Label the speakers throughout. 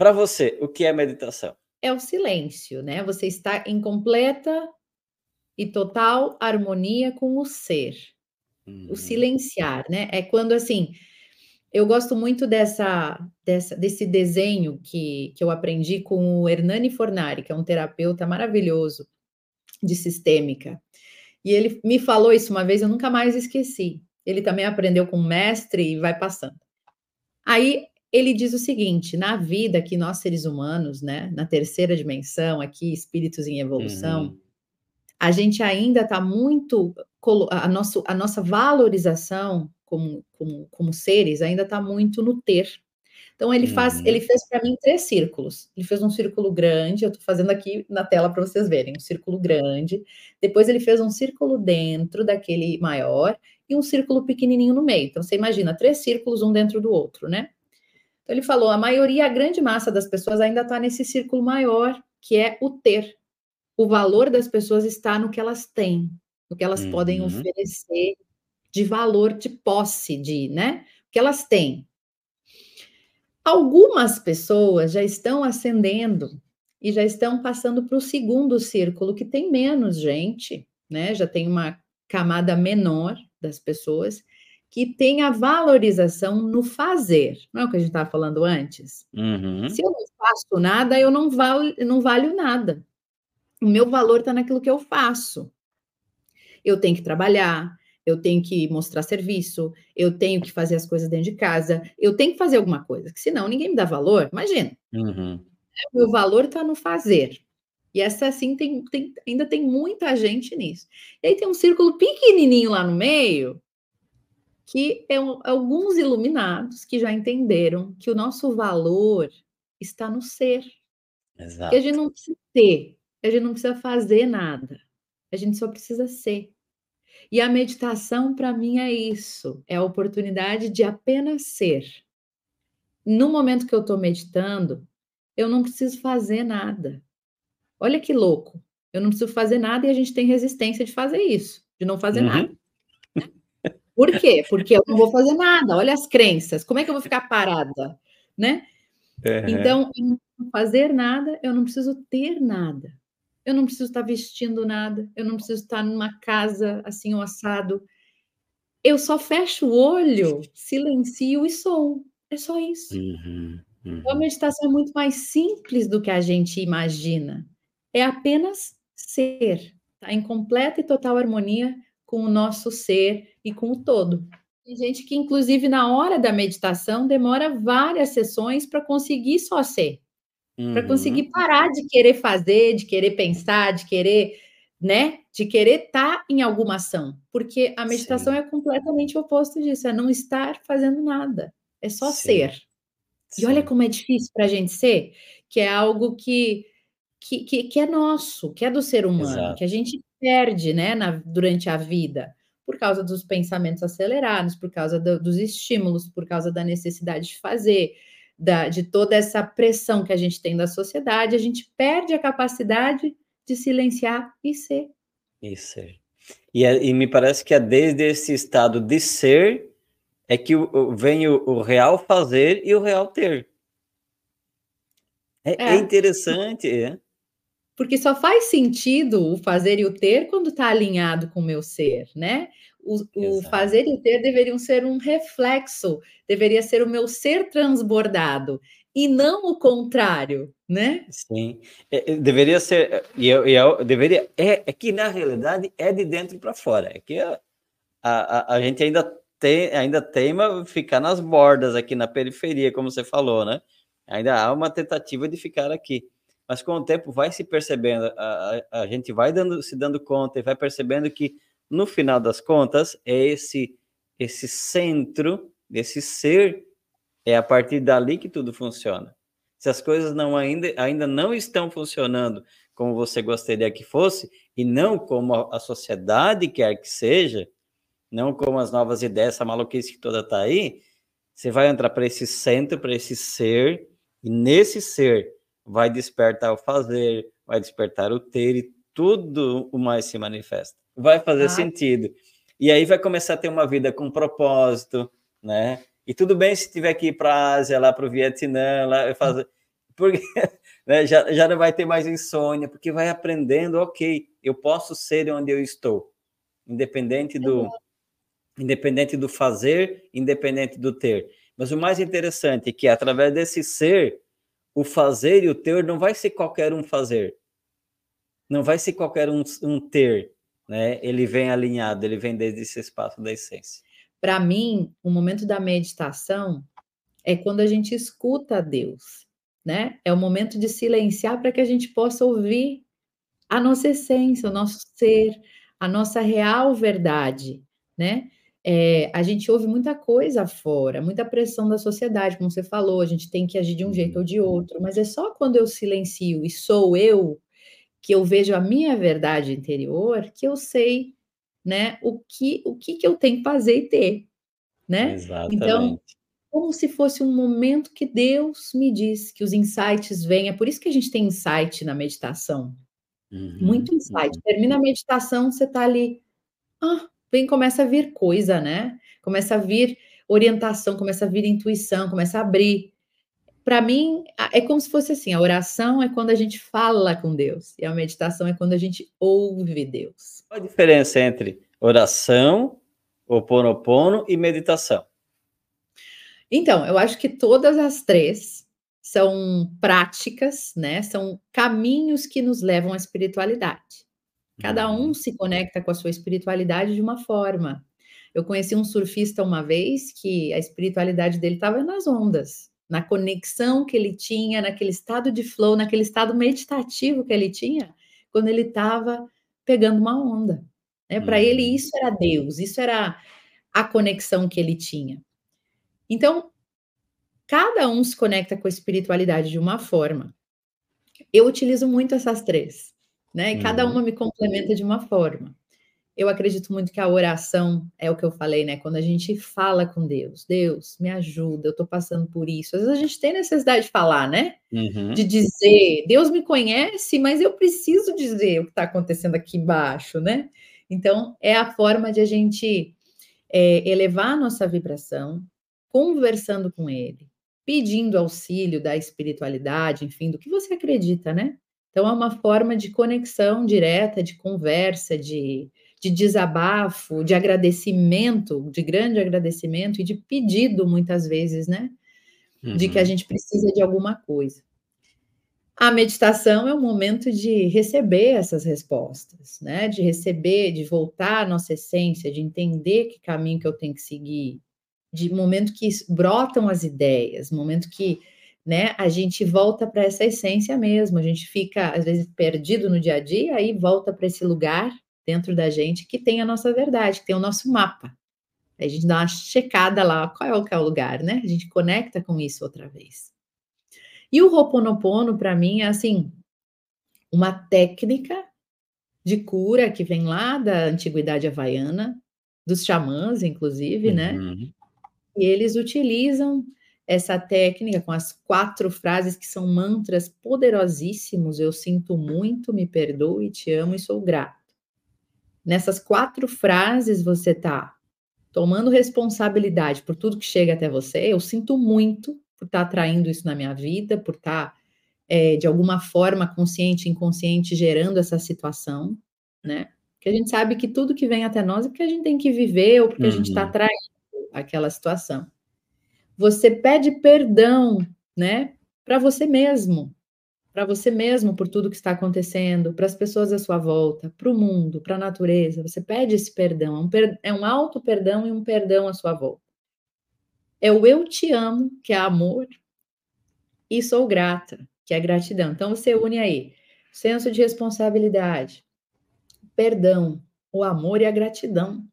Speaker 1: Para você, o que é meditação?
Speaker 2: É o silêncio, né? Você está em completa e total harmonia com o ser. Uhum. O silenciar, né? É quando assim, eu gosto muito dessa, dessa, desse desenho que, que eu aprendi com o Hernani Fornari, que é um terapeuta maravilhoso de sistêmica. E ele me falou isso uma vez, eu nunca mais esqueci. Ele também aprendeu com um mestre e vai passando. Aí ele diz o seguinte: na vida que nós seres humanos, né, na terceira dimensão, aqui espíritos em evolução, uhum. a gente ainda está muito a, nosso, a nossa valorização como, como, como seres ainda está muito no ter. Então ele faz, uhum. ele fez para mim três círculos. Ele fez um círculo grande, eu estou fazendo aqui na tela para vocês verem, um círculo grande. Depois ele fez um círculo dentro daquele maior e um círculo pequenininho no meio. Então você imagina três círculos um dentro do outro, né? Ele falou, a maioria, a grande massa das pessoas ainda está nesse círculo maior, que é o ter. O valor das pessoas está no que elas têm, no que elas uhum. podem oferecer de valor, de posse, de, né? O que elas têm. Algumas pessoas já estão ascendendo e já estão passando para o segundo círculo, que tem menos gente, né? Já tem uma camada menor das pessoas que tem a valorização no fazer. Não é o que a gente estava falando antes? Uhum. Se eu não faço nada, eu não, valo, não valho nada. O meu valor está naquilo que eu faço. Eu tenho que trabalhar, eu tenho que mostrar serviço, eu tenho que fazer as coisas dentro de casa, eu tenho que fazer alguma coisa, que senão ninguém me dá valor. Imagina. Uhum. O meu valor está no fazer. E essa, assim, tem, tem, ainda tem muita gente nisso. E aí tem um círculo pequenininho lá no meio, que é um, alguns iluminados que já entenderam que o nosso valor está no ser. Exato. Que a gente não precisa ter, a gente não precisa fazer nada. A gente só precisa ser. E a meditação, para mim, é isso: é a oportunidade de apenas ser. No momento que eu estou meditando, eu não preciso fazer nada. Olha que louco. Eu não preciso fazer nada e a gente tem resistência de fazer isso, de não fazer uhum. nada. Por quê? Porque eu não vou fazer nada. Olha as crenças. Como é que eu vou ficar parada, né? Uhum. Então, não fazer nada, eu não preciso ter nada. Eu não preciso estar vestindo nada, eu não preciso estar numa casa assim, um assado. Eu só fecho o olho, silencio e sou. É só isso. Uhum, uhum. Então, a meditação é muito mais simples do que a gente imagina. É apenas ser, tá? em completa e total harmonia com o nosso ser e com o todo. Tem gente que, inclusive, na hora da meditação, demora várias sessões para conseguir só ser uhum. para conseguir parar de querer fazer, de querer pensar, de querer, né, de querer estar tá em alguma ação, porque a meditação Sim. é completamente o oposto disso, é não estar fazendo nada, é só Sim. ser. Sim. E olha como é difícil para a gente ser, que é algo que, que, que, que, é nosso, que é do ser humano, Exato. que a gente perde, né, na, durante a vida por causa dos pensamentos acelerados, por causa do, dos estímulos, por causa da necessidade de fazer, da, de toda essa pressão que a gente tem da sociedade, a gente perde a capacidade de silenciar e ser.
Speaker 1: E ser. E, é, e me parece que é desde esse estado de ser é que vem o, o, real fazer e o real ter. É, é. é interessante, é.
Speaker 2: Porque só faz sentido o fazer e o ter quando está alinhado com o meu ser, né? O, o, fazer e o ter deveriam ser um reflexo, deveria ser o meu ser transbordado e não o contrário, né?
Speaker 1: Sim, é, é deveria ser, e eu, eu, deveria, é, é, que na realidade é de dentro para fora, é que a, a, a gente ainda tem, ainda teima ficar nas bordas aqui na periferia, como você falou, né? Ainda há uma tentativa de ficar aqui, mas com o tempo vai se percebendo, a, a, gente vai dando, se dando conta e vai percebendo que no final das contas, é esse esse centro, esse ser, é a partir dali que tudo funciona. Se as coisas não ainda, ainda não estão funcionando como você gostaria que fosse, e não como a, a sociedade quer que seja, não como as novas ideias, essa maluquice que toda está aí, você vai entrar para esse centro, para esse ser, e nesse ser vai despertar o fazer, vai despertar o ter, e tudo o mais se manifesta vai fazer ah. sentido. E aí vai começar a ter uma vida com propósito, né? E tudo bem se tiver que ir para a Ásia, lá para o Vietnã, lá fazer. porque né, já, já não vai ter mais insônia, porque vai aprendendo, ok, eu posso ser onde eu estou, independente do, independente do fazer, independente do ter. Mas o mais interessante é que através desse ser, o fazer e o ter não vai ser qualquer um fazer, não vai ser qualquer um, um ter, né? Ele vem alinhado, ele vem desde esse espaço da essência.
Speaker 2: Para mim, o momento da meditação é quando a gente escuta Deus, né? É o momento de silenciar para que a gente possa ouvir a nossa essência, o nosso ser, a nossa real verdade, né? É, a gente ouve muita coisa fora, muita pressão da sociedade, como você falou, a gente tem que agir de um jeito ou de outro, mas é só quando eu silencio e sou eu, que eu vejo a minha verdade interior, que eu sei, né, o que, o que, que eu tenho que fazer e ter, né? Então,
Speaker 1: Exatamente. Então,
Speaker 2: como se fosse um momento que Deus me diz que os insights vêm. É por isso que a gente tem insight na meditação. Uhum, Muito insight. Uhum. Termina a meditação, você está ali. Ah, vem, começa a vir coisa, né? Começa a vir orientação, começa a vir intuição, começa a abrir. Para mim, é como se fosse assim: a oração é quando a gente fala com Deus, e a meditação é quando a gente ouve Deus.
Speaker 1: Qual a diferença entre oração, oponopono e meditação?
Speaker 2: Então, eu acho que todas as três são práticas, né? São caminhos que nos levam à espiritualidade. Cada um uhum. se conecta com a sua espiritualidade de uma forma. Eu conheci um surfista uma vez que a espiritualidade dele estava nas ondas, na conexão que ele tinha, naquele estado de flow, naquele estado meditativo que ele tinha, quando ele estava pegando uma onda. Né? Para ele, uhum. isso era Deus, isso era a conexão que ele tinha. Então, cada um se conecta com a espiritualidade de uma forma. Eu utilizo muito essas três, né? E uhum. cada uma me complementa de uma forma. Eu acredito muito que a oração é o que eu falei, né? Quando a gente fala com Deus, Deus, me ajuda, eu tô passando por isso. Às vezes a gente tem necessidade de falar, né? Uhum. De dizer, Deus me conhece, mas eu preciso dizer o que está acontecendo aqui embaixo, né? Então, é a forma de a gente é, elevar a nossa vibração, conversando com ele, pedindo auxílio da espiritualidade, enfim, do que você acredita, né? Então, é uma forma de conexão direta, de conversa, de, de desabafo, de agradecimento, de grande agradecimento e de pedido, muitas vezes, né? Uhum. De que a uhum. gente precisa de alguma coisa. A meditação é um momento de receber essas respostas, né? De receber, de voltar à nossa essência, de entender que caminho que eu tenho que seguir, de momento que brotam as ideias, momento que né, a gente volta para essa essência mesmo, a gente fica às vezes perdido no dia a dia, aí volta para esse lugar dentro da gente que tem a nossa verdade, que tem o nosso mapa. Aí a gente dá uma checada lá, qual é o, é o lugar, né? A gente conecta com isso outra vez. E o Roponopono, para mim, é assim, uma técnica de cura que vem lá da antiguidade havaiana, dos xamãs, inclusive, né? uhum. né? E eles utilizam essa técnica com as quatro frases que são mantras poderosíssimos. Eu sinto muito, me perdoe, te amo e sou grato. Nessas quatro frases você está tomando responsabilidade por tudo que chega até você. Eu sinto muito por estar tá atraindo isso na minha vida, por estar tá, é, de alguma forma consciente, inconsciente, gerando essa situação, né? Porque a gente sabe que tudo que vem até nós é porque a gente tem que viver ou porque uhum. a gente está uhum. atraindo aquela situação. Você pede perdão, né, para você mesmo, para você mesmo por tudo que está acontecendo, para as pessoas à sua volta, para o mundo, para a natureza. Você pede esse perdão, é um, per é um auto perdão e um perdão à sua volta. É o eu te amo, que é amor, e sou grata, que é gratidão. Então você une aí senso de responsabilidade, perdão, o amor e a gratidão.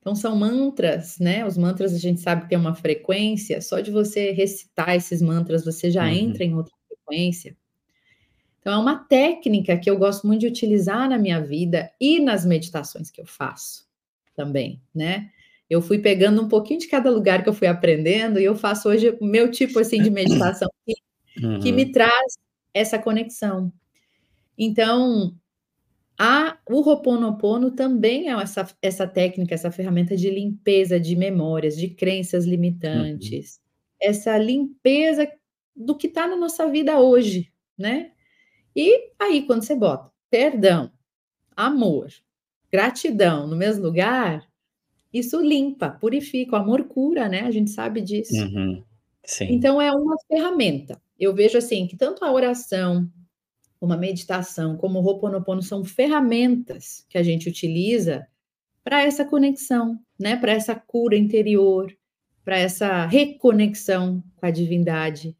Speaker 2: Então, são mantras, né? Os mantras a gente sabe que tem uma frequência, só de você recitar esses mantras, você já uhum. entra em outra frequência. Então, é uma técnica que eu gosto muito de utilizar na minha vida e nas meditações que eu faço também, né? Eu fui pegando um pouquinho de cada lugar que eu fui aprendendo e eu faço hoje o meu tipo assim de meditação que, uhum. que me traz essa conexão. Então, a, o Roponopono também é essa, essa técnica, essa ferramenta de limpeza de memórias, de crenças limitantes. Uhum. Essa limpeza do que está na nossa vida hoje, né? E aí, quando você bota perdão, amor, gratidão no mesmo lugar, isso limpa, purifica, o amor cura, né? A gente sabe disso.
Speaker 1: Uhum.
Speaker 2: Então, é uma ferramenta. Eu vejo assim que tanto a oração, uma meditação, como o Ho'oponopono são ferramentas que a gente utiliza para essa conexão, né? Para essa cura interior, para essa reconexão com a divindade.